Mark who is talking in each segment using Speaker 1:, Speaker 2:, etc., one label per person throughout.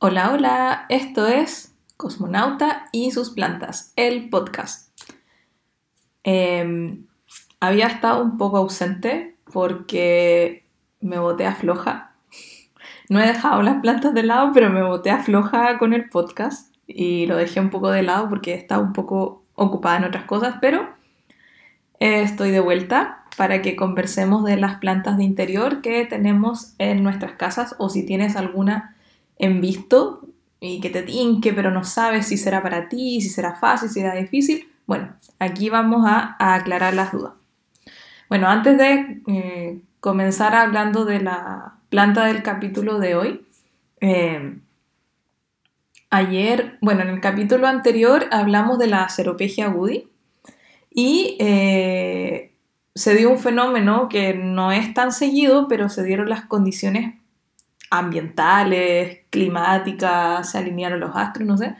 Speaker 1: Hola, hola, esto es Cosmonauta y sus plantas, el podcast. Em, había estado un poco ausente porque me boté a floja. No he dejado las plantas de lado, pero me boté a floja con el podcast y lo dejé un poco de lado porque estaba un poco ocupada en otras cosas, pero estoy de vuelta para que conversemos de las plantas de interior que tenemos en nuestras casas o si tienes alguna en visto y que te tinque, pero no sabes si será para ti, si será fácil, si será difícil. Bueno, aquí vamos a, aclarar las dudas. Bueno, antes de eh, comenzar hablando de la planta del capítulo de hoy, eh, ayer, bueno, en el capítulo anterior hablamos de la ceropegia woody y eh, se dio un fenómeno que no es tan seguido, pero se dieron las condiciones ambientales, climáticas, se alinearon los astros, no sé.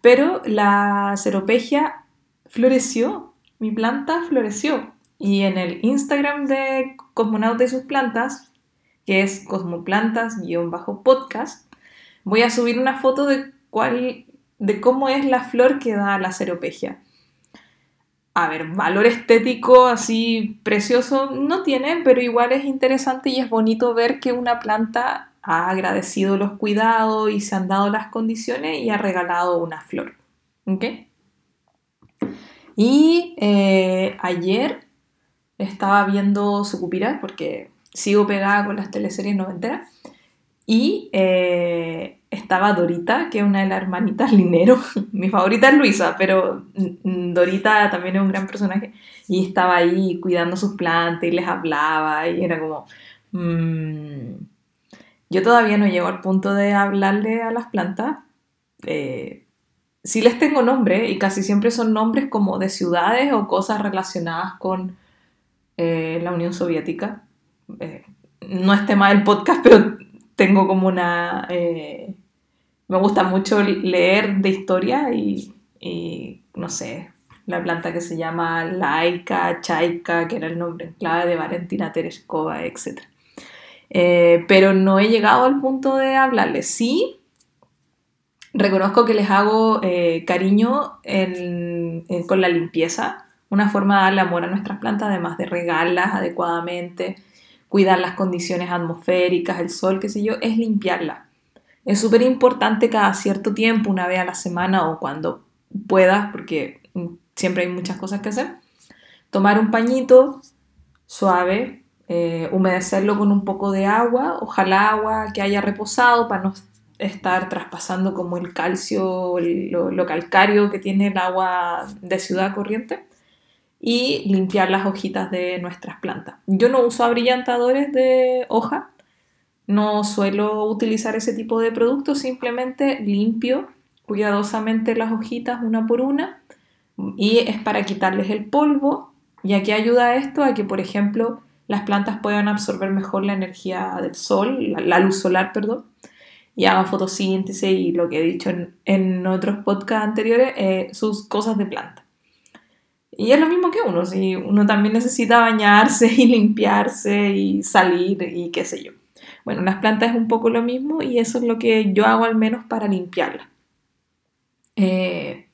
Speaker 1: Pero la ceropegia floreció, mi planta floreció. Y en el Instagram de Cosmonauta y sus plantas, que es cosmoplantas-podcast, voy a subir una foto de, cuál, de cómo es la flor que da la ceropegia. A ver, valor estético así precioso no tiene, pero igual es interesante y es bonito ver que una planta ha agradecido los cuidados y se han dado las condiciones y ha regalado una flor. ¿Ok? Y eh, ayer estaba viendo Sucupira porque sigo pegada con las teleseries noventeras y eh, estaba Dorita, que es una de las hermanitas Linero. Mi favorita es Luisa, pero Dorita también es un gran personaje. Y estaba ahí cuidando sus plantas y les hablaba y era como... Mmm, yo todavía no llego al punto de hablarle a las plantas. Eh, sí les tengo nombre y casi siempre son nombres como de ciudades o cosas relacionadas con eh, la Unión Soviética. Eh, no es tema del podcast, pero tengo como una... me gusta mucho leer de historia y, y, no sé, la planta que se llama Laika, Chaika, que era el nombre en clave de Valentina Tereshkova, etc. Eh, pero no he llegado al punto de hablarles. Sí, reconozco que les hago eh, cariño con la limpieza, una forma de darle amor a nuestras plantas, además de regarlas adecuadamente, cuidar las condiciones atmosféricas, el sol, qué sé yo, es limpiarlas. Es súper importante cada cierto tiempo, una vez a la semana o cuando puedas, porque siempre hay muchas cosas que hacer, tomar un pañito suave, eh, humedecerlo con un poco de agua, ojalá agua que haya reposado para no estar traspasando como el calcio, lo, calcario que tiene el agua de ciudad corriente y limpiar las hojitas de nuestras plantas. Yo no uso abrillantadores de hoja, no suelo utilizar ese tipo de productos, simplemente limpio cuidadosamente las hojitas una por una y es para quitarles el polvo y aquí ayuda esto a que por ejemplo las plantas puedan absorber mejor la energía del sol, la, luz solar, perdón, y hagan fotosíntesis y lo que he dicho en, otros podcasts anteriores, eh, sus cosas de planta. Y es lo mismo que uno, si uno también necesita bañarse y limpiarse y salir y qué sé yo. Bueno, las plantas es un poco lo mismo y eso es lo que yo hago al menos para limpiarlas. Eh,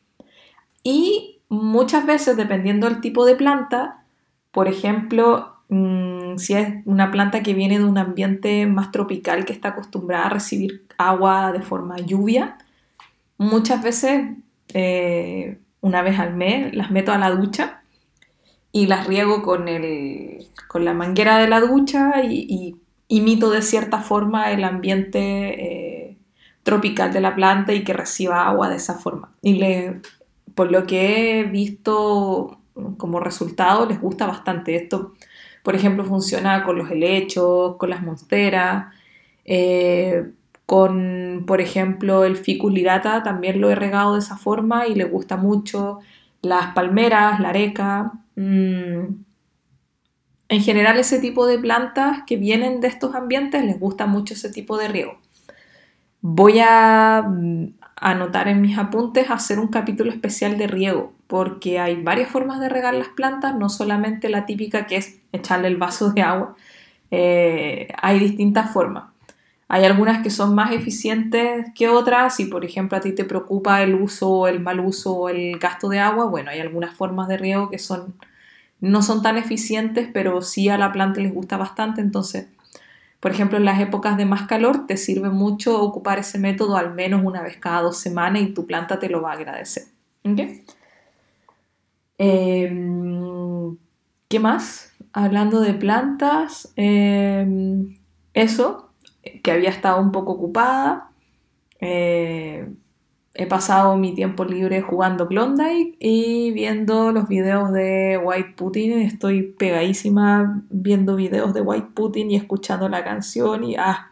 Speaker 1: y muchas veces, dependiendo del tipo de planta, por ejemplo, Mm, si es una planta que viene de un ambiente más tropical que está acostumbrada a recibir agua de forma lluvia, muchas veces, eh, una vez al mes, las meto a la ducha y las riego con, el, con la manguera de la ducha y, imito de cierta forma el ambiente eh, tropical de la planta y que reciba agua de esa forma. Y le, por lo que he visto como resultado, les gusta bastante esto por ejemplo, funciona con los helechos, con las monsteras, eh, con, por ejemplo, el ficus lirata también lo he regado de esa forma y le gusta mucho. Las palmeras, la areca. Mm. En general, ese tipo de plantas que vienen de estos ambientes les gusta mucho ese tipo de riego. Voy a mm, anotar en mis apuntes hacer un capítulo especial de riego, porque hay varias formas de regar las plantas, no solamente la típica que es echarle el vaso de agua, eh, hay distintas formas. Hay algunas que son más eficientes que otras. Si, por ejemplo, a ti te preocupa el uso, el mal uso o el gasto de agua, bueno, hay algunas formas de riego que son, no son tan eficientes, pero sí a la planta les gusta bastante. Entonces, por ejemplo, en las épocas de más calor te sirve mucho ocupar ese método al menos una vez cada dos semanas y tu planta te lo va a agradecer. Em, ¿Qué más? Hablando de plantas, em, eso, que había estado un poco ocupada. Eh, he pasado mi tiempo libre jugando Klondike y viendo los videos de White Putin. Estoy pegadísima viendo videos de White Putin y escuchando la canción y ah.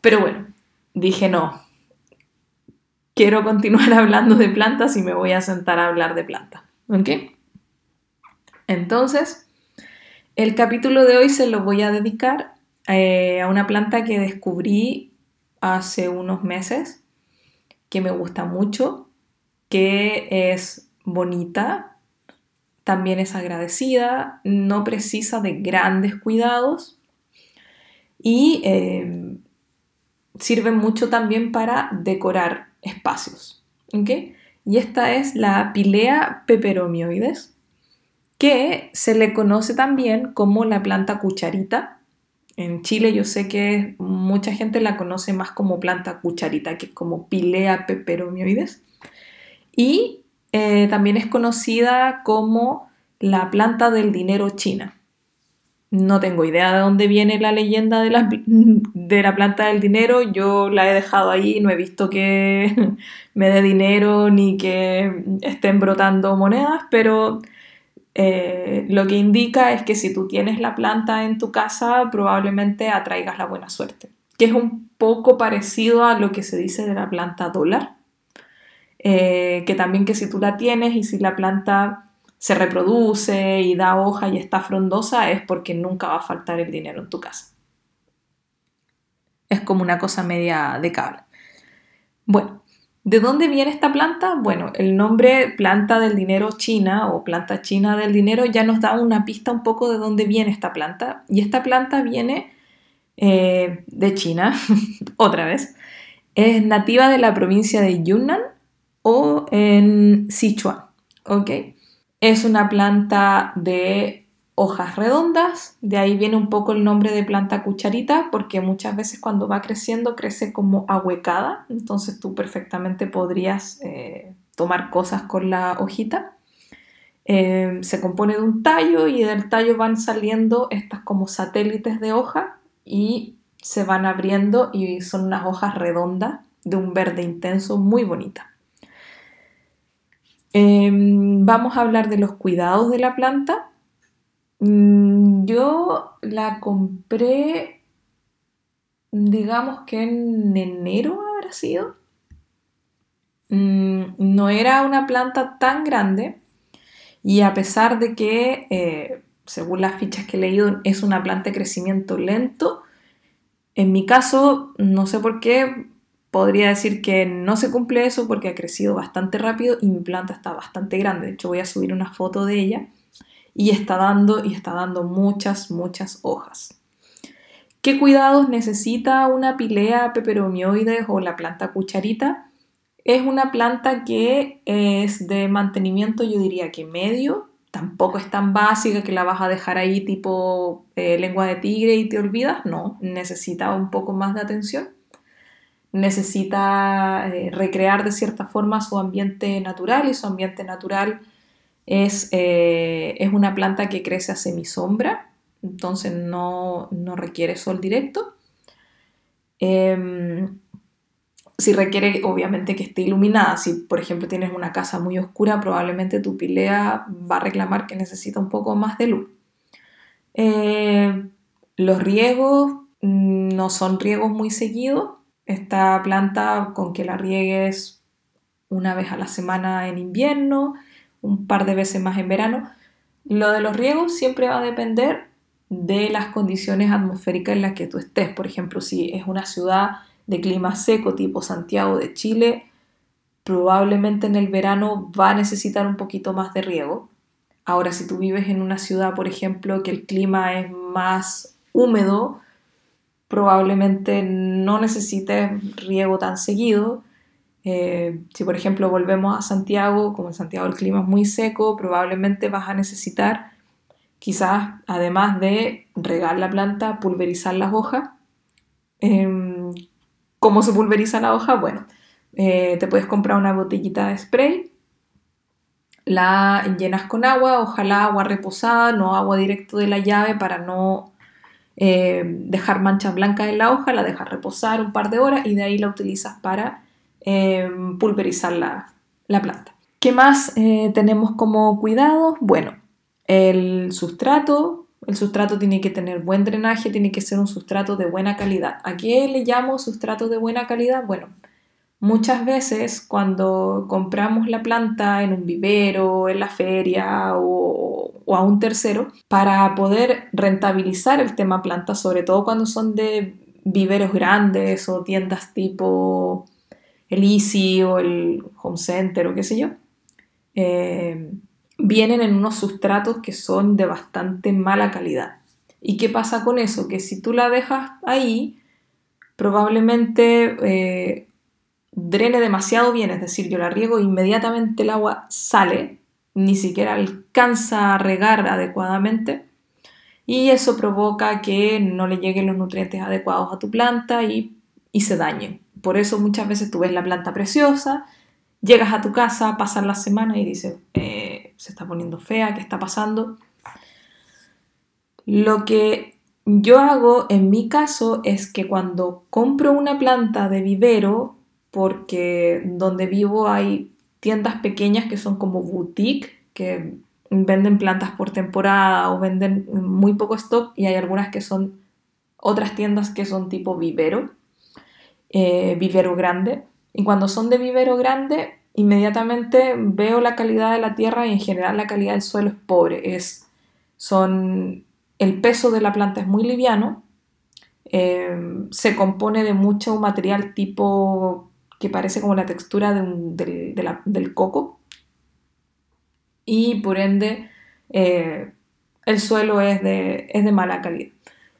Speaker 1: Pero bueno, dije no. Quiero continuar hablando de plantas y me voy a sentar a hablar de plantas. ¿Ok? Entonces, el capítulo de hoy se lo voy a dedicar eh, a una planta que descubrí hace unos meses que me gusta mucho, que es bonita, también es agradecida, no precisa de grandes cuidados y eh, sirve mucho también para decorar espacios. Y esta es la Pilea peperomioides, que se le conoce también como la planta cucharita en Chile yo sé que mucha gente la conoce más como planta cucharita, que como Pilea peperomioides. Y eh, también es conocida como la planta del dinero china. No tengo idea de dónde viene la leyenda de la, de la planta del dinero. Yo la he dejado ahí, no he visto que me dé dinero ni que estén brotando monedas, pero eh, lo que indica es que si tú tienes la planta en tu casa, probablemente atraigas la buena suerte, que es un poco parecido a lo que se dice de la planta dólar, eh, que también que si tú la tienes y si la planta se reproduce y da hoja y está frondosa, es porque nunca va a faltar el dinero en tu casa. Es como una cosa media de cable. Bueno, ¿De dónde viene esta planta? Bueno, el nombre planta del dinero china o planta china del dinero ya nos da una pista un poco de dónde viene esta planta. Y esta planta viene eh, de China, otra vez. Es nativa de la provincia de Yunnan o en Sichuan. ¿ok? Es una planta de hojas redondas, de ahí viene un poco el nombre de planta cucharita, porque muchas veces cuando va creciendo crece como ahuecada, entonces tú perfectamente podrías eh, tomar cosas con la hojita. Eh, se compone de un tallo y del tallo van saliendo estas como satélites de hoja y se van abriendo y son unas hojas redondas de un verde intenso muy bonita. Em, vamos a hablar de los cuidados de la planta. Mm, yo la compré, digamos que en enero habrá sido. Mm, no era una planta tan grande y a pesar de que, eh, según las fichas que he leído, es una planta de crecimiento lento, en mi caso, no sé por qué, podría decir que no se cumple eso porque ha crecido bastante rápido y mi planta está bastante grande. De hecho, voy a subir una foto de ella y está dando y está dando muchas, muchas hojas. ¿Qué cuidados necesita una pilea peperomioides o la planta cucharita? Es una planta que es de mantenimiento, yo diría que medio, tampoco es tan básica que la vas a dejar ahí tipo eh, lengua de tigre y te olvidas, no, necesita un poco más de atención. Necesita eh, recrear de cierta forma su ambiente natural y su ambiente natural eh, es, una planta que crece a semisombra, entonces no, requiere sol directo. Em, si requiere, obviamente, que esté iluminada. Si, por ejemplo, tienes una casa muy oscura, probablemente tu pilea va a reclamar que necesita un poco más de luz. Eh, los riegos mm, no son riegos muy seguidos. Esta planta con que la riegues una vez a la semana en invierno un par de veces más en verano. Lo de los riegos siempre va a depender de las condiciones atmosféricas en las que tú estés. Por ejemplo, si es una ciudad de clima seco tipo Santiago de Chile, probablemente en el verano va a necesitar un poquito más de riego. Ahora, si tú vives en una ciudad, por ejemplo, que el clima es más húmedo, probablemente no necesites riego tan seguido. Eh, si por ejemplo volvemos a Santiago, como en Santiago el clima es muy seco, probablemente vas a necesitar quizás además de regar la planta, pulverizar las hojas. Em, ¿Cómo se pulveriza la hoja? Bueno, eh, te puedes comprar una botellita de spray, la llenas con agua, ojalá agua reposada, no agua directo de la llave para no eh, dejar manchas blancas en la hoja, la dejas reposar un par de horas y de ahí la utilizas para eh, pulverizar la, planta. ¿Qué más eh, tenemos como cuidado? Bueno, el sustrato. El sustrato tiene que tener buen drenaje, tiene que ser un sustrato de buena calidad. ¿A qué le llamo sustrato de buena calidad? Bueno, Muchas veces cuando compramos la planta en un vivero, en la feria o, a un tercero, para poder rentabilizar el tema planta, sobre todo cuando son de viveros grandes o tiendas tipo el Easy o el Home Center o qué sé yo, eh, vienen en unos sustratos que son de bastante mala calidad. ¿Y qué pasa con eso? Que si tú la dejas ahí, probablemente eh, drene demasiado bien, es decir, yo la riego inmediatamente el agua sale, ni siquiera alcanza a regar adecuadamente y eso provoca que no le lleguen los nutrientes adecuados a tu planta y, se dañen. Por eso muchas veces tú ves la planta preciosa, llegas a tu casa, pasan la semana y dices, eh, se está poniendo fea, ¿qué está pasando? Lo que yo hago en mi caso es que cuando compro una planta de vivero, porque donde vivo hay tiendas pequeñas que son como boutique, que venden plantas por temporada o venden muy poco stock y hay algunas que son otras tiendas que son tipo vivero, eh, vivero grande. Y cuando son de vivero grande, inmediatamente veo la calidad de la tierra y en general la calidad del suelo es pobre. Es, son, el peso de la planta es muy liviano, eh, se compone de mucho material tipo que parece como la textura del coco y por ende eh, el suelo es de, es de, mala calidad.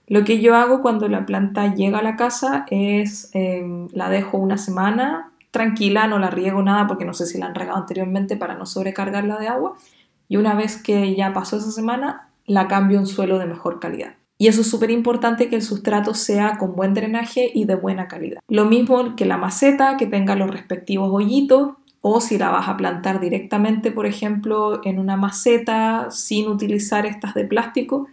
Speaker 1: Lo que yo hago cuando la planta llega a la casa es em, la dejo una semana tranquila, no la riego nada porque no sé si la han regado anteriormente para no sobrecargarla de agua y una vez que ya pasó esa semana la cambio en suelo de mejor calidad. Y eso es súper importante que el sustrato sea con buen drenaje y de buena calidad. Lo mismo que la maceta, que tenga los respectivos hoyitos, o si la vas a plantar directamente, por ejemplo, en una maceta sin utilizar estas de plástico,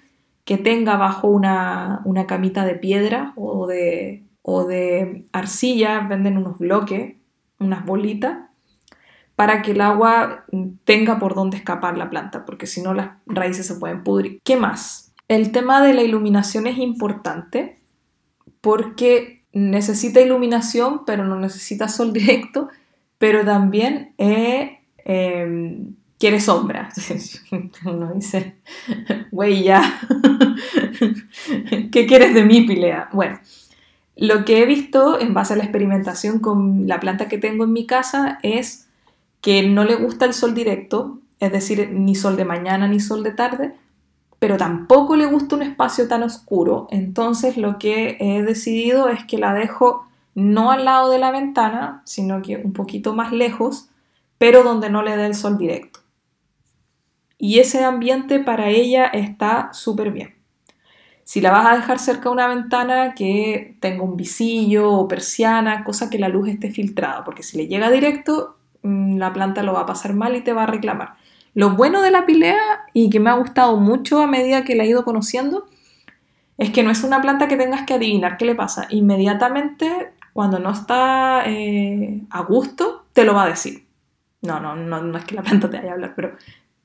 Speaker 1: que tenga bajo una, camita de piedra o de, o de arcilla, venden unos bloques, unas bolitas, para que el agua tenga por dónde escapar la planta, porque si no las raíces se pueden pudrir. ¿Qué más? El tema de la iluminación es importante porque necesita iluminación, pero no necesita sol directo, pero también eh, em, quiere sombra. Uno dice, güey, ya, ¿qué quieres de mí, Pilea? Bueno, lo que he visto en base a la experimentación con la planta que tengo en mi casa es que no le gusta el sol directo, es decir, ni sol de mañana ni sol de tarde, pero tampoco le gusta un espacio tan oscuro. Entonces lo que he decidido es que la dejo no al lado de la ventana, sino que un poquito más lejos, pero donde no le dé el sol directo. Y ese ambiente para ella está súper bien. Si la vas a dejar cerca de una ventana que tenga un visillo o persiana, cosa que la luz esté filtrada, porque si le llega directo, mm, la planta lo va a pasar mal y te va a reclamar. Lo bueno de la pilea y que me ha gustado mucho a medida que la he ido conociendo es que no es una planta que tengas que adivinar qué le pasa. Inmediatamente, cuando no está eh, a gusto, te lo va a decir. No, no, no, no es que la planta te vaya a hablar, pero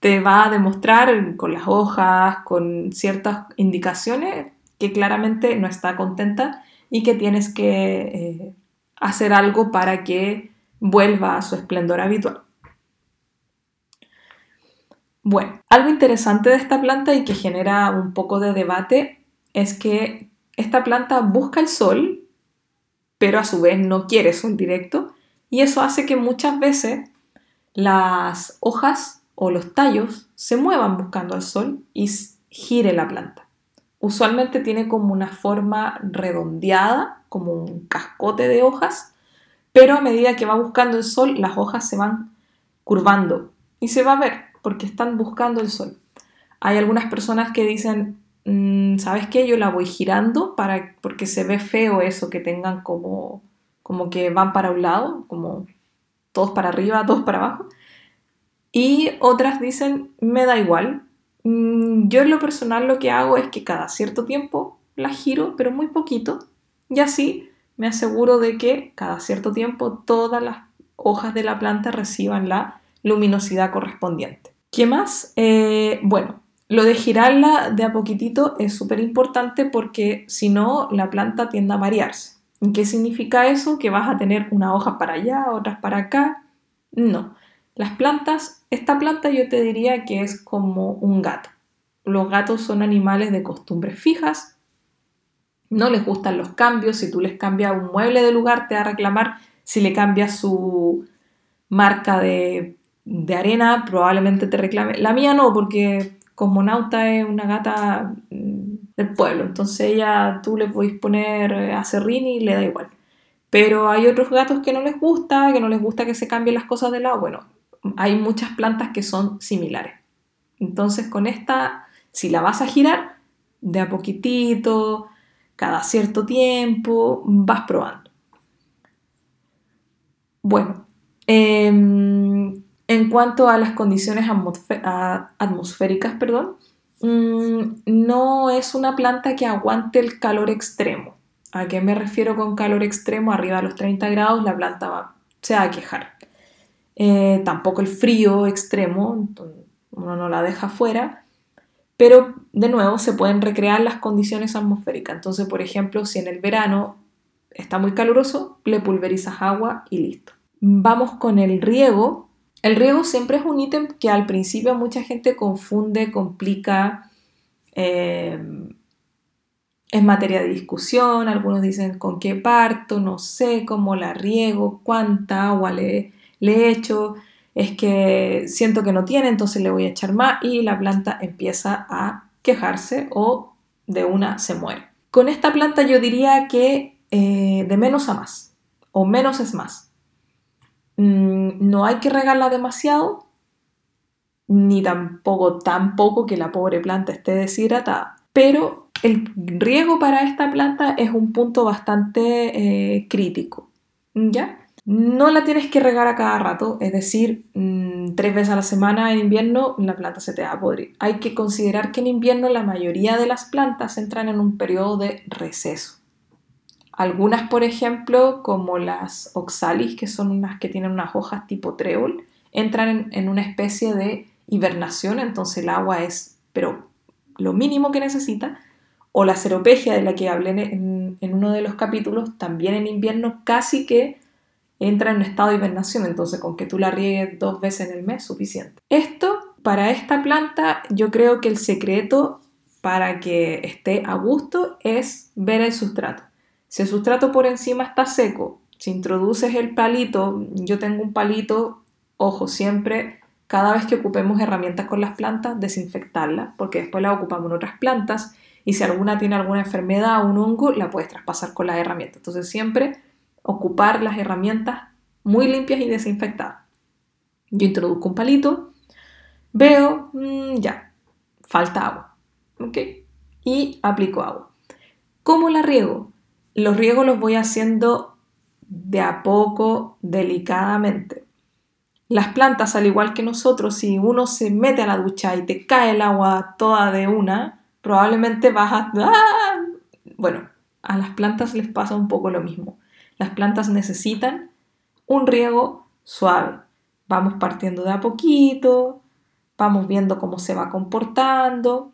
Speaker 1: te va a demostrar con las hojas, con ciertas indicaciones que claramente no está contenta y que tienes que eh, hacer algo para que vuelva a su esplendor habitual. Bueno, algo interesante de esta planta y que genera un poco de debate es que esta planta busca el sol, pero a su vez no quiere sol directo, y eso hace que muchas veces las hojas o los tallos se muevan buscando el sol y gire la planta. usualmente tiene como una forma redondeada, como un cascote de hojas, pero a medida que va buscando el sol, las hojas se van curvando y se va a ver porque están buscando el sol. Hay algunas personas que dicen, mm, ¿sabes qué? Yo la voy girando para, porque se ve feo eso, que tengan como, como que van para un lado, como todos para arriba, todos para abajo. Y otras dicen, me da igual. Mm, yo en lo personal lo que hago es que cada cierto tiempo la giro, pero muy poquito. Y así me aseguro de que cada cierto tiempo todas las hojas de la planta reciban la luminosidad correspondiente. ¿Qué más? Eh, bueno, lo de girarla de a poquitito es súper importante porque si no, la planta tiende a variarse. ¿Qué significa eso? Que vas a tener una hoja para allá, otras para acá. No. Las plantas, esta planta yo te diría que es como un gato. Los gatos son animales de costumbres fijas, no les gustan los cambios, si tú les cambias un mueble de lugar te va a reclamar, si le cambias su marca de, de arena probablemente te reclame. La mía no, porque Cosmonauta es una gata mm, del pueblo, entonces ella tú le podéis poner eh, a serrín y le da igual. Pero hay otros gatos que no les gusta, que no les gusta que se cambien las cosas de lado. Bueno, hay muchas plantas que son similares. Entonces con esta, si la vas a girar, de a poquitito, cada cierto tiempo, vas probando. Bueno, eh, en cuanto a las condiciones atmosféricas, perdón, mm, no es una planta que aguante el calor extremo. ¿A qué me refiero con calor extremo? Arriba de los 30 grados la planta se va a quejar. Eh, tampoco el frío extremo, uno no la deja fuera, pero de nuevo se pueden recrear las condiciones atmosféricas. Entonces, por ejemplo, si en el verano está muy caluroso, le pulverizas agua y listo. Vamos con el riego, el riego siempre es un ítem que al principio mucha gente confunde, complica, eh, es materia de discusión, algunos dicen con qué parto, no sé cómo la riego, cuánta agua le, le echo, es que siento que no tiene, entonces le voy a echar más y la planta empieza a quejarse o de una se muere. Con esta planta yo diría que eh, de menos a más, o menos es más. Mm, no hay que regarla demasiado, ni tampoco tan poco que la pobre planta esté deshidratada. Pero el riego para esta planta es un punto bastante eh, crítico. ¿Ya? No la tienes que regar a cada rato, es decir, mm, tres veces a la semana en invierno la planta se te va a podrir. Hay que considerar que en invierno la mayoría de las plantas entran en un periodo de receso. Algunas, por ejemplo, como las oxalis, que son unas que tienen unas hojas tipo trébol, entran en, una especie de hibernación, entonces el agua es, pero lo mínimo que necesita. O la ceropegia, de la que hablé en, en uno de los capítulos, también en invierno casi que entra en un estado de hibernación, entonces con que tú la riegues dos veces en el mes, suficiente. Esto, para esta planta, yo creo que el secreto para que esté a gusto es ver el sustrato. Si el sustrato por encima está seco, si introduces el palito, yo tengo un palito, ojo, siempre, cada vez que ocupemos herramientas con las plantas, desinfectarlas, porque después la ocupamos en otras plantas y si alguna tiene alguna enfermedad o un hongo, la puedes traspasar con la herramienta. Entonces siempre ocupar las herramientas muy limpias y desinfectadas. Yo introduzco un palito, veo, mm, ya, falta agua, ¿ok? Y aplico agua. ¿Cómo la riego? Los riegos los voy haciendo de a poco, delicadamente. Las plantas, al igual que nosotros, si uno se mete a la ducha y te cae el agua toda de una, probablemente vas a... ¡ah! Bueno, a las plantas les pasa un poco lo mismo. Las plantas necesitan un riego suave. Vamos partiendo de a poquito, vamos viendo cómo se va comportando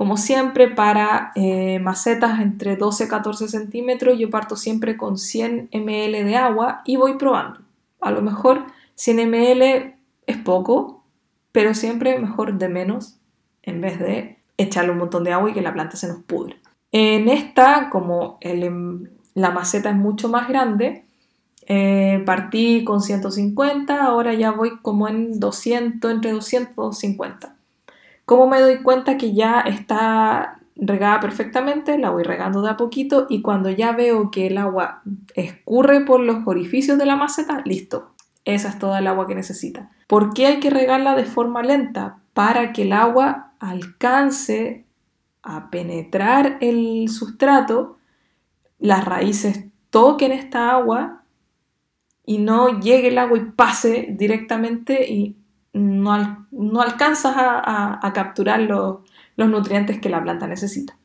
Speaker 1: como siempre, para eh, macetas entre 12 y 14 centímetros, yo parto siempre con 100 ml de agua y voy probando. A lo mejor 100 ml es poco, pero siempre mejor de menos en vez de echarle un montón de agua y que la planta se nos pudre. En esta, como em, la maceta es mucho más grande, eh, partí con 150, ahora ya voy como en 200, entre 200 y 250. ¿Cómo me doy cuenta que ya está regada perfectamente, la voy regando de a poquito y cuando ya veo que el agua escurre por los orificios de la maceta, listo. Esa es toda el agua que necesita. ¿Por qué hay que regarla de forma lenta? Para que el agua alcance a penetrar el sustrato, las raíces toquen esta agua y no llegue el agua y pase directamente y no, no alcanzas a, capturar los, nutrientes que la planta necesita.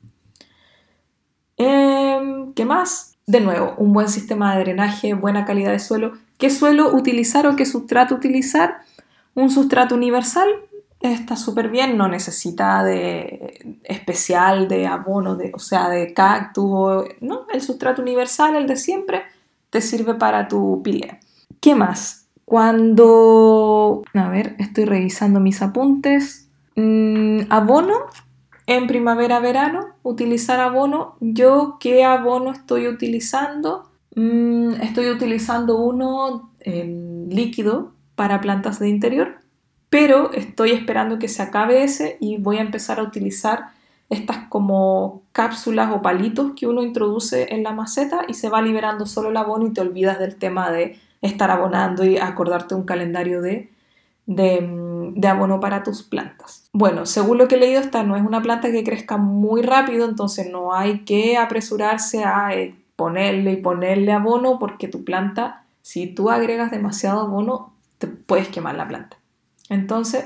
Speaker 1: Em, ¿Qué más? De nuevo, un buen sistema de drenaje, buena calidad de suelo. ¿Qué suelo utilizar o qué sustrato utilizar? Un sustrato universal está súper bien, no necesita de especial, de abono, de, o sea, de cactus, no, el sustrato universal, el de siempre, te sirve para tu pilea. ¿Qué más? Cuando, a ver, estoy revisando mis apuntes. Mm, abono en primavera-verano, utilizar abono. Yo, ¿qué abono estoy utilizando? Mm, estoy utilizando uno en líquido para plantas de interior pero estoy esperando que se acabe ese y voy a empezar a utilizar estas como cápsulas o palitos que uno introduce en la maceta y se va liberando solo el abono y te olvidas del tema de estar abonando y acordarte un calendario de, de, abono para tus plantas. Bueno, según lo que he leído, esta no es una planta que crezca muy rápido, entonces no hay que apresurarse a eh, ponerle y ponerle abono porque tu planta, si tú agregas demasiado abono, te puedes quemar la planta. Entonces,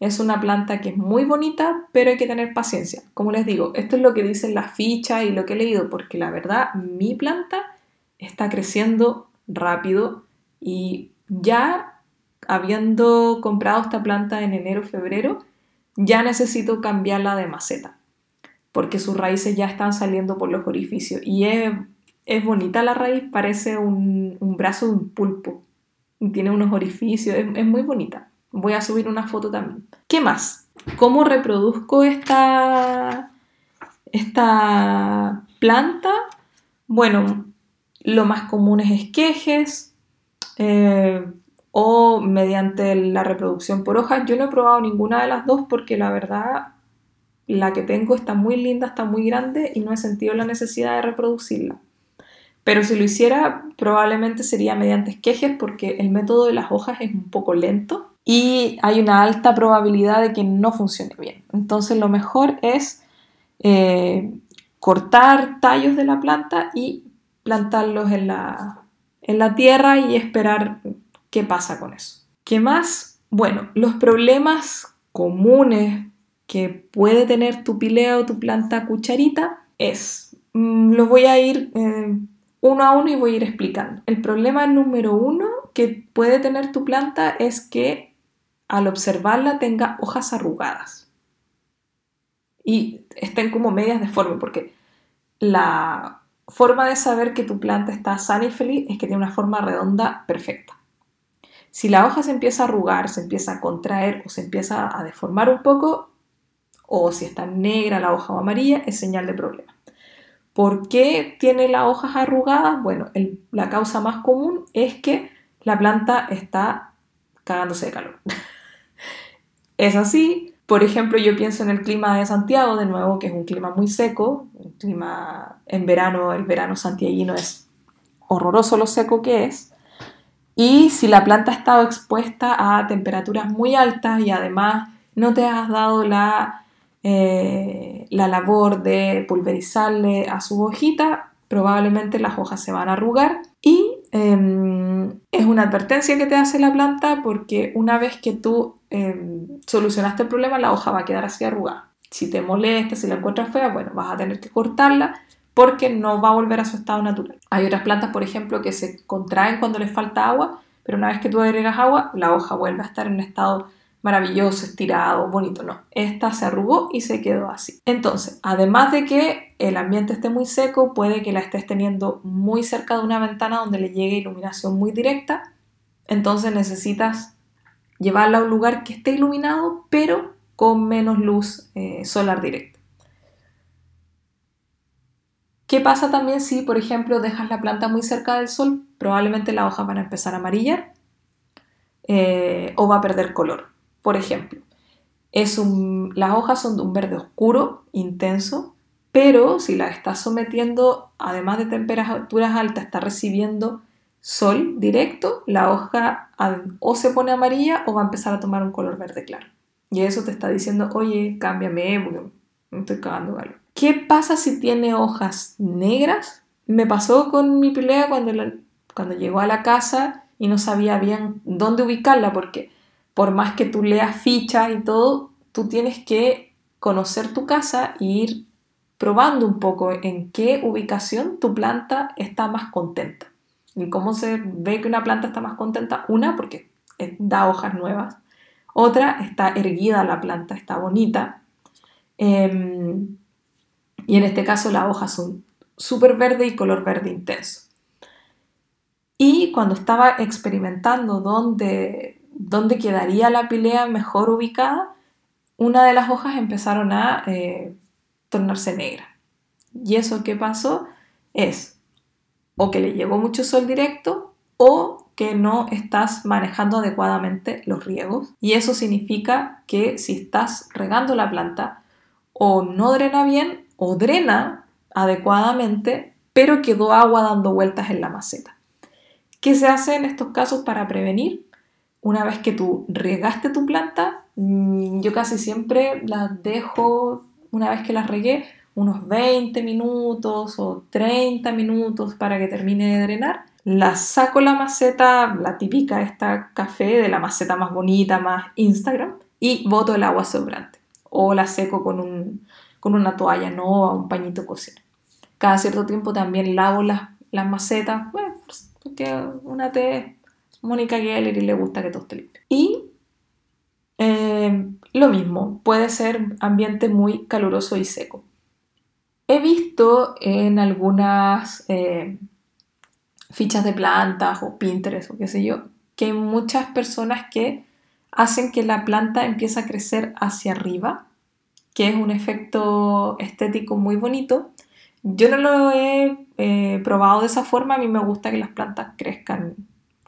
Speaker 1: es una planta que es muy bonita, pero hay que tener paciencia. Como les digo, esto es lo que dicen las fichas y lo que he leído, porque la verdad, mi planta está creciendo rápido y ya habiendo comprado esta planta en enero, febrero, ya necesito cambiarla de maceta, porque sus raíces ya están saliendo por los orificios y es, bonita la raíz, parece un, brazo de un pulpo, tiene unos orificios, es muy bonita. Voy a subir una foto también. ¿Qué más? ¿Cómo reproduzco esta, esta planta? Bueno, lo más común es esquejes eh, o mediante la reproducción por hojas. Yo no he probado ninguna de las dos porque la verdad la que tengo está muy linda, está muy grande y no he sentido la necesidad de reproducirla. Pero si lo hiciera, probablemente sería mediante esquejes porque el método de las hojas es un poco lento y hay una alta probabilidad de que no funcione bien. Entonces lo mejor es eh, cortar tallos de la planta y plantarlos en la, en la tierra y esperar qué pasa con eso. ¿Qué más? Bueno, los problemas comunes que puede tener tu pileo o tu planta cucharita es, mm, los voy a ir eh, uno a uno y voy a ir explicando. El problema número uno que puede tener tu planta es que al observarla tenga hojas arrugadas y estén como medias deformes, porque la forma de saber que tu planta está sana y feliz es que tiene una forma redonda perfecta. Si la hoja se empieza a arrugar, se empieza a contraer o se empieza a deformar un poco, o si está negra la hoja o amarilla, es señal de problema. ¿Por qué tiene las hojas arrugadas? Bueno, la causa más común es que la planta está cagándose de calor. es así. Por ejemplo, yo pienso en el clima de Santiago, de nuevo, que es un clima muy seco, clima en verano, el verano santiaguino es horroroso lo seco que es. Y si la planta ha estado expuesta a temperaturas muy altas y además no te has dado la, eh, la labor de pulverizarle a su hojita, probablemente las hojas se van a arrugar y em, es una advertencia que te hace la planta porque una vez que tú Em, solucionaste el problema, la hoja va a quedar así arrugada. Si te molesta, si la encuentras fea, bueno, vas a tener que cortarla porque no va a volver a su estado natural. Hay otras plantas, por ejemplo, que se contraen cuando les falta agua, pero una vez que tú agregas agua, la hoja vuelve a estar en un estado maravilloso, estirado, bonito. No, esta se arrugó y se quedó así. Entonces, además de que el ambiente esté muy seco, puede que la estés teniendo muy cerca de una ventana donde le llegue iluminación muy directa. Entonces necesitas llevarla a un lugar que esté iluminado, pero con menos luz eh, solar directa. ¿Qué pasa también si, por ejemplo, dejas la planta muy cerca del sol? Probablemente las hojas van a empezar a amarillar eh, o va a perder color. Por ejemplo, las hojas son de un verde oscuro, intenso, pero si la estás sometiendo, además de temperaturas altas, está recibiendo sol directo, la hoja o se pone amarilla o va a empezar a tomar un color verde claro. Y eso te está diciendo, oye, cámbiame porque me estoy cagando algo. ¿Qué pasa si tiene hojas negras? Me pasó con mi pelea cuando, cuando llegó a la casa y no sabía bien dónde ubicarla porque por más que tú leas fichas y todo, tú tienes que conocer tu casa e ir probando un poco en qué ubicación tu planta está más contenta. Y cómo se ve que una planta está más contenta. Una, porque da hojas nuevas. Otra, está erguida la planta, está bonita. Em, y en este caso las hojas son súper verde y color verde intenso. Y cuando estaba experimentando dónde, dónde quedaría la pilea mejor ubicada, una de las hojas empezaron a eh, tornarse negra. Y eso que pasó es o que le llegó mucho sol directo o que no estás manejando adecuadamente los riegos. Y eso significa que si estás regando la planta o no drena bien o drena adecuadamente, pero quedó agua dando vueltas en la maceta. ¿Qué se hace en estos casos para prevenir? Una vez que tú regaste tu planta, mm, yo casi siempre las dejo, una vez que las regué, unos 20 minutos o 30 minutos para que termine de drenar. La saco la maceta, la típica esta café de la maceta más bonita, más Instagram, y boto el agua sobrante. O la seco con, un, con una toalla, no o un pañito cocina. Cada cierto tiempo también lavo las, las macetas, porque una te Mónica Geller y le gusta que todo esté limpio. Y eh, lo mismo, puede ser ambiente muy caluroso y seco. He visto en algunas eh, fichas de plantas o Pinterest o qué sé yo, que hay muchas personas que hacen que la planta empiece a crecer hacia arriba, que es un efecto estético muy bonito. Yo no lo he eh, probado de esa forma, a mí me gusta que las plantas crezcan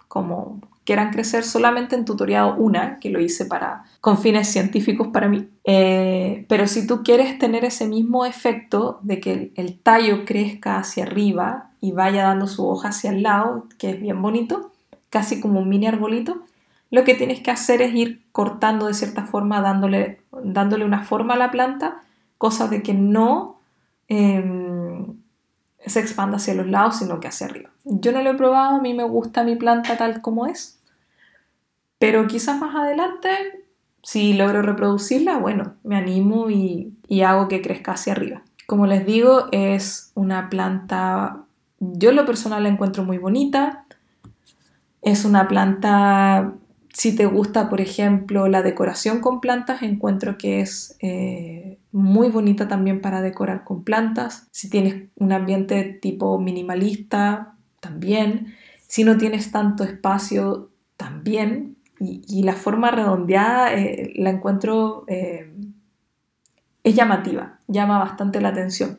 Speaker 1: como quieran crecer solamente en tutorial una, que lo hice para, con fines científicos para mí. Eh, pero si tú quieres tener ese mismo efecto de que el, tallo crezca hacia arriba y vaya dando su hoja hacia el lado, que es bien bonito, casi como un mini arbolito, lo que tienes que hacer es ir cortando de cierta forma, dándole, dándole una forma a la planta, cosa de que no em, se expanda hacia los lados, sino que hacia arriba. Yo no lo he probado, a mí me gusta mi planta tal como es, pero quizás más adelante, si logro reproducirla, bueno, me animo y, hago que crezca hacia arriba. Como les digo, es una planta, yo lo personal la encuentro muy bonita. Es una planta, si te gusta, por ejemplo, la decoración con plantas, encuentro que es eh, muy bonita también para decorar con plantas. Si tienes un ambiente tipo minimalista, también. Si no tienes tanto espacio, también. Y, la forma redondeada eh, la encuentro, eh, es llamativa, llama bastante la atención.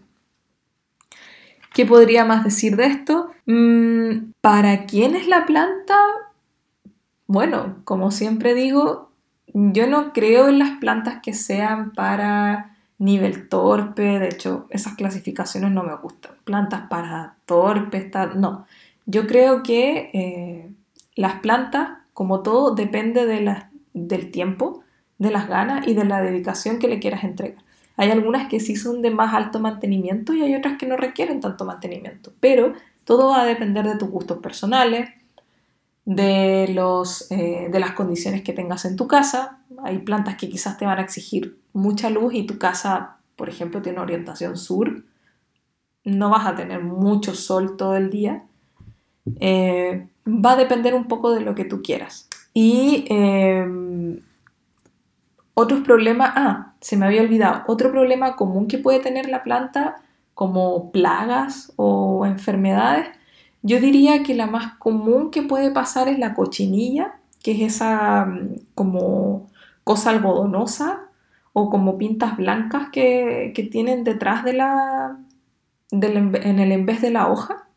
Speaker 1: ¿Qué podría más decir de esto? Mm, ¿Para quién es la planta? Bueno, como siempre digo, yo no creo en las plantas que sean para nivel torpe, de hecho esas clasificaciones no me gustan. Plantas para torpe, no. Yo creo que eh, las plantas, como todo, depende de del tiempo, de las ganas y de la dedicación que le quieras entregar. Hay algunas que sí son de más alto mantenimiento y hay otras que no requieren tanto mantenimiento, pero todo va a depender de tus gustos personales, de, los, eh, de las condiciones que tengas en tu casa. Hay plantas que quizás te van a exigir mucha luz y tu casa, por ejemplo, tiene orientación sur. No vas a tener mucho sol todo el día eh, va a depender un poco de lo que tú quieras. Y eh, otros problemas, ah, se me había olvidado, otro problema común que puede tener la planta como plagas o enfermedades, yo diría que la más común que puede pasar es la cochinilla, que es esa mm, como cosa algodonosa o como pintas blancas que, tienen detrás de la, en el en de la hoja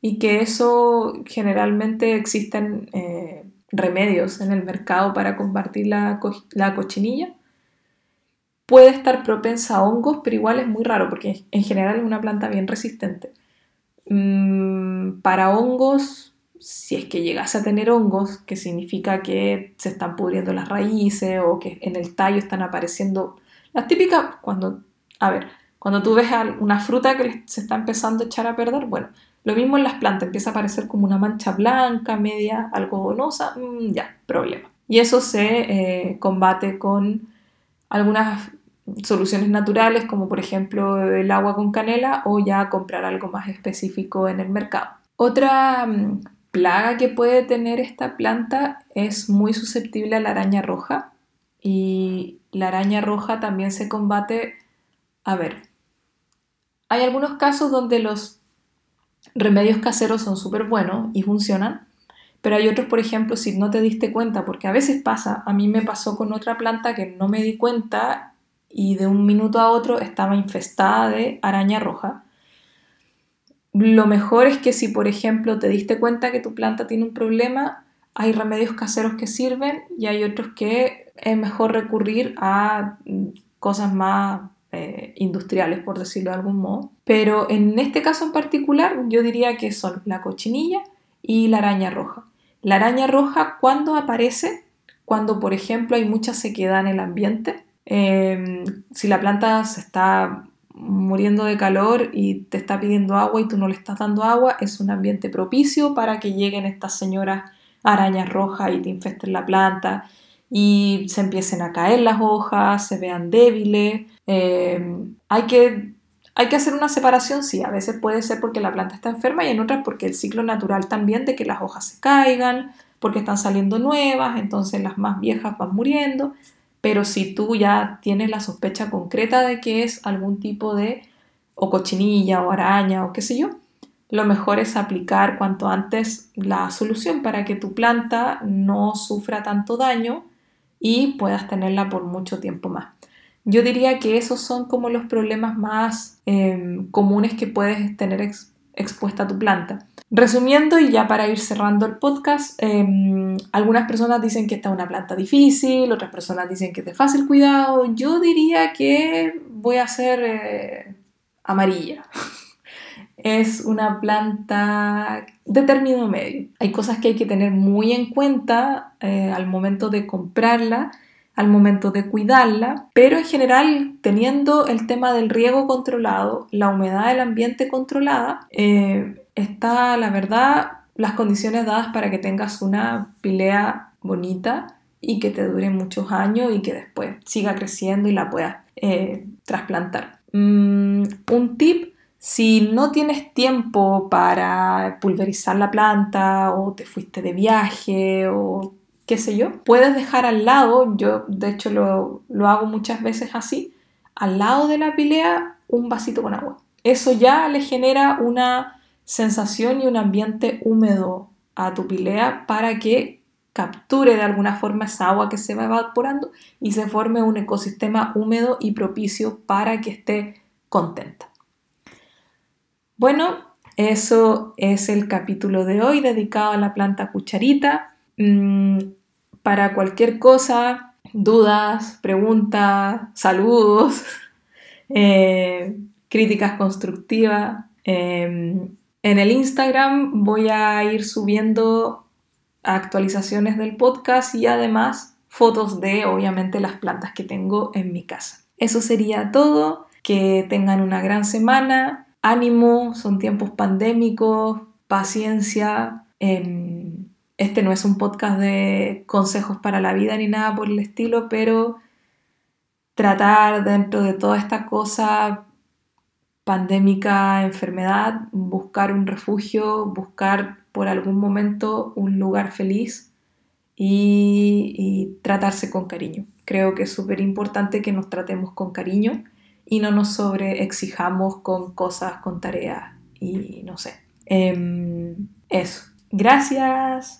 Speaker 1: y que eso generalmente existen eh, remedios en el mercado para combatir la, la cochinilla. puede estar propensa a hongos, pero igual es muy raro porque en general es una planta bien resistente. Mm, para hongos, si es que llegase a tener hongos, que significa que se están pudriendo las raíces o que en el tallo están apareciendo las típicas, cuando, a ver, cuando tú ves una fruta que se está empezando a echar a perder, bueno, lo mismo en las plantas, empieza a aparecer como una mancha blanca, media algodonosa, mm, ya, problema. Y eso se eh, combate con algunas soluciones naturales, como por ejemplo el agua con canela, o ya comprar algo más específico en el mercado. Otra mm, plaga que puede tener esta planta es muy susceptible a la araña roja. Y la araña roja también se combate, a ver, hay algunos casos donde los remedios caseros son súper buenos y funcionan, pero hay otros, por ejemplo, si no te diste cuenta, porque a veces pasa, a mí me pasó con otra planta que no me di cuenta y de un minuto a otro estaba infestada de araña roja. Lo mejor es que si, por ejemplo, te diste cuenta que tu planta tiene un problema, hay remedios caseros que sirven y hay otros que es mejor recurrir a cosas más eh, industriales, por decirlo de algún modo. Pero en este caso en particular, yo diría que son la cochinilla y la araña roja. La araña roja, cuando aparece? Cuando, por ejemplo, hay mucha sequedad en el ambiente. Em, si la planta se está muriendo de calor y te está pidiendo agua y tú no le estás dando agua, es un ambiente propicio para que lleguen estas señoras arañas rojas y te infesten la planta y se empiecen a caer las hojas, se vean débiles. Em, hay, que, hay que hacer una separación, sí, a veces puede ser porque la planta está enferma y en otras porque el ciclo natural también de que las hojas se caigan, porque están saliendo nuevas, entonces las más viejas van muriendo. Pero si tú ya tienes la sospecha concreta de que es algún tipo de o cochinilla o araña o qué sé yo, lo mejor es aplicar cuanto antes la solución para que tu planta no sufra tanto daño y puedas tenerla por mucho tiempo más. Yo diría que esos son como los problemas más em, comunes que puedes tener expuesta a tu planta. Resumiendo y ya para ir cerrando el podcast, em, algunas personas dicen que esta es una planta difícil, otras personas dicen que es de fácil cuidado. Yo diría que voy a ser eh, amarilla. es una planta de término medio. Hay cosas que hay que tener muy en cuenta eh, al momento de comprarla, al momento de cuidarla, pero en general teniendo el tema del riego controlado, la humedad del ambiente controlada, eh, está la verdad las condiciones dadas para que tengas una pilea bonita y que te dure muchos años y que después siga creciendo y la puedas eh, trasplantar. Mm, un tip si no tienes tiempo para pulverizar la planta o te fuiste de viaje o qué sé yo, puedes dejar al lado, yo de hecho lo, lo hago muchas veces así, al lado de la pilea un vasito con agua. Eso ya le genera una sensación y un ambiente húmedo a tu pilea para que capture de alguna forma esa agua que se va evaporando y se forme un ecosistema húmedo y propicio para que esté contenta. Bueno, eso es el capítulo de hoy dedicado a la planta cucharita. Para cualquier cosa, dudas, preguntas, saludos, eh, críticas constructivas. Em, en el Instagram voy a ir subiendo actualizaciones del podcast y además fotos de, obviamente, las plantas que tengo en mi casa. Eso sería todo. Que tengan una gran semana ánimo, son tiempos pandémicos, paciencia. Em, este no es un podcast de consejos para la vida ni nada por el estilo, pero tratar dentro de toda esta cosa pandémica, enfermedad, buscar un refugio, buscar por algún momento un lugar feliz y, tratarse con cariño. Creo que es súper importante que nos tratemos con cariño y no nos sobreexijamos con cosas, con tareas y no sé. Em, eso. Gracias.